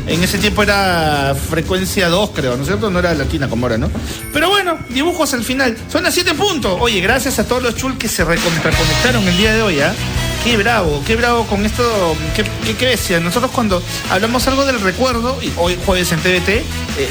En ese tiempo era frecuencia 2, creo, ¿no es cierto? No era latina como ahora, ¿no? Pero bueno, dibujos al final. Son las 7 puntos. Oye, gracias a todos los chul que se recontraconectaron el día de hoy, ¿ah? Qué bravo, qué bravo con esto. Qué, qué, qué. Nosotros cuando hablamos algo del recuerdo, y hoy jueves en TVT, eh,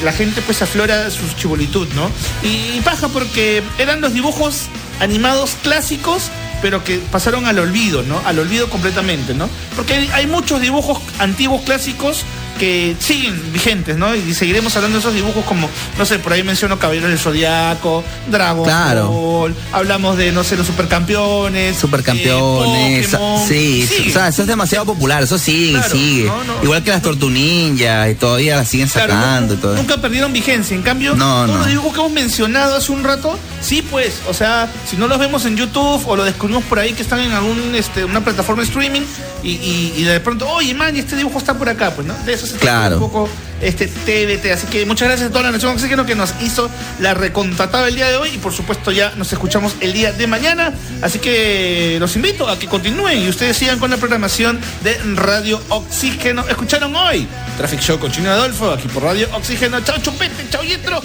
la gente pues aflora su chibolitud, ¿no? Y, y paja porque eran los dibujos animados clásicos pero que pasaron al olvido, ¿no? Al olvido completamente, ¿no? Porque hay, hay muchos dibujos antiguos clásicos que siguen vigentes, ¿no? Y seguiremos hablando de esos dibujos como, no sé, por ahí menciono Caballeros del Zodiaco, Dragon
Claro.
Ball, hablamos de, no sé, los supercampeones.
Supercampeones,
eh,
sí,
Sigue.
o sea, eso es demasiado popular, eso sigue
Claro,
sigue.
no, no.
Igual que las Tortuninjas y todavía las siguen
Claro,
sacando y todo.
Nunca perdieron vigencia. En cambio,
No,
todos
no.
los dibujos que hemos mencionado hace un rato, sí, pues, o sea, si no los vemos en YouTube o lo descubrimos por ahí que están en algún este, una plataforma de streaming y, y- y de pronto, oye, man, este dibujo está por acá, pues, ¿no? De eso se
Claro.
un poco este TVT. Así que muchas gracias a toda la Nación Oxígeno que nos hizo la recontratada el día de hoy y por supuesto ya nos escuchamos el día de mañana. Así que los invito a que continúen y ustedes sigan con la programación de Radio Oxígeno. Escucharon hoy Traffic Show con Chino Adolfo aquí por Radio Oxígeno. Chao Chupete, chao Yetro.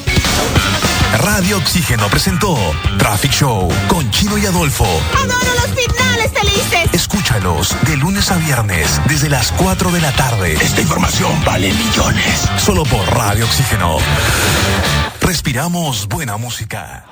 Radio Oxígeno presentó Traffic Show con Chino y Adolfo.
Adoro los finales felices.
Escúchalos de lunes a viernes desde las 4 de la tarde. Esta información vale millones. Solo por Radio Oxígeno. Respiramos buena música.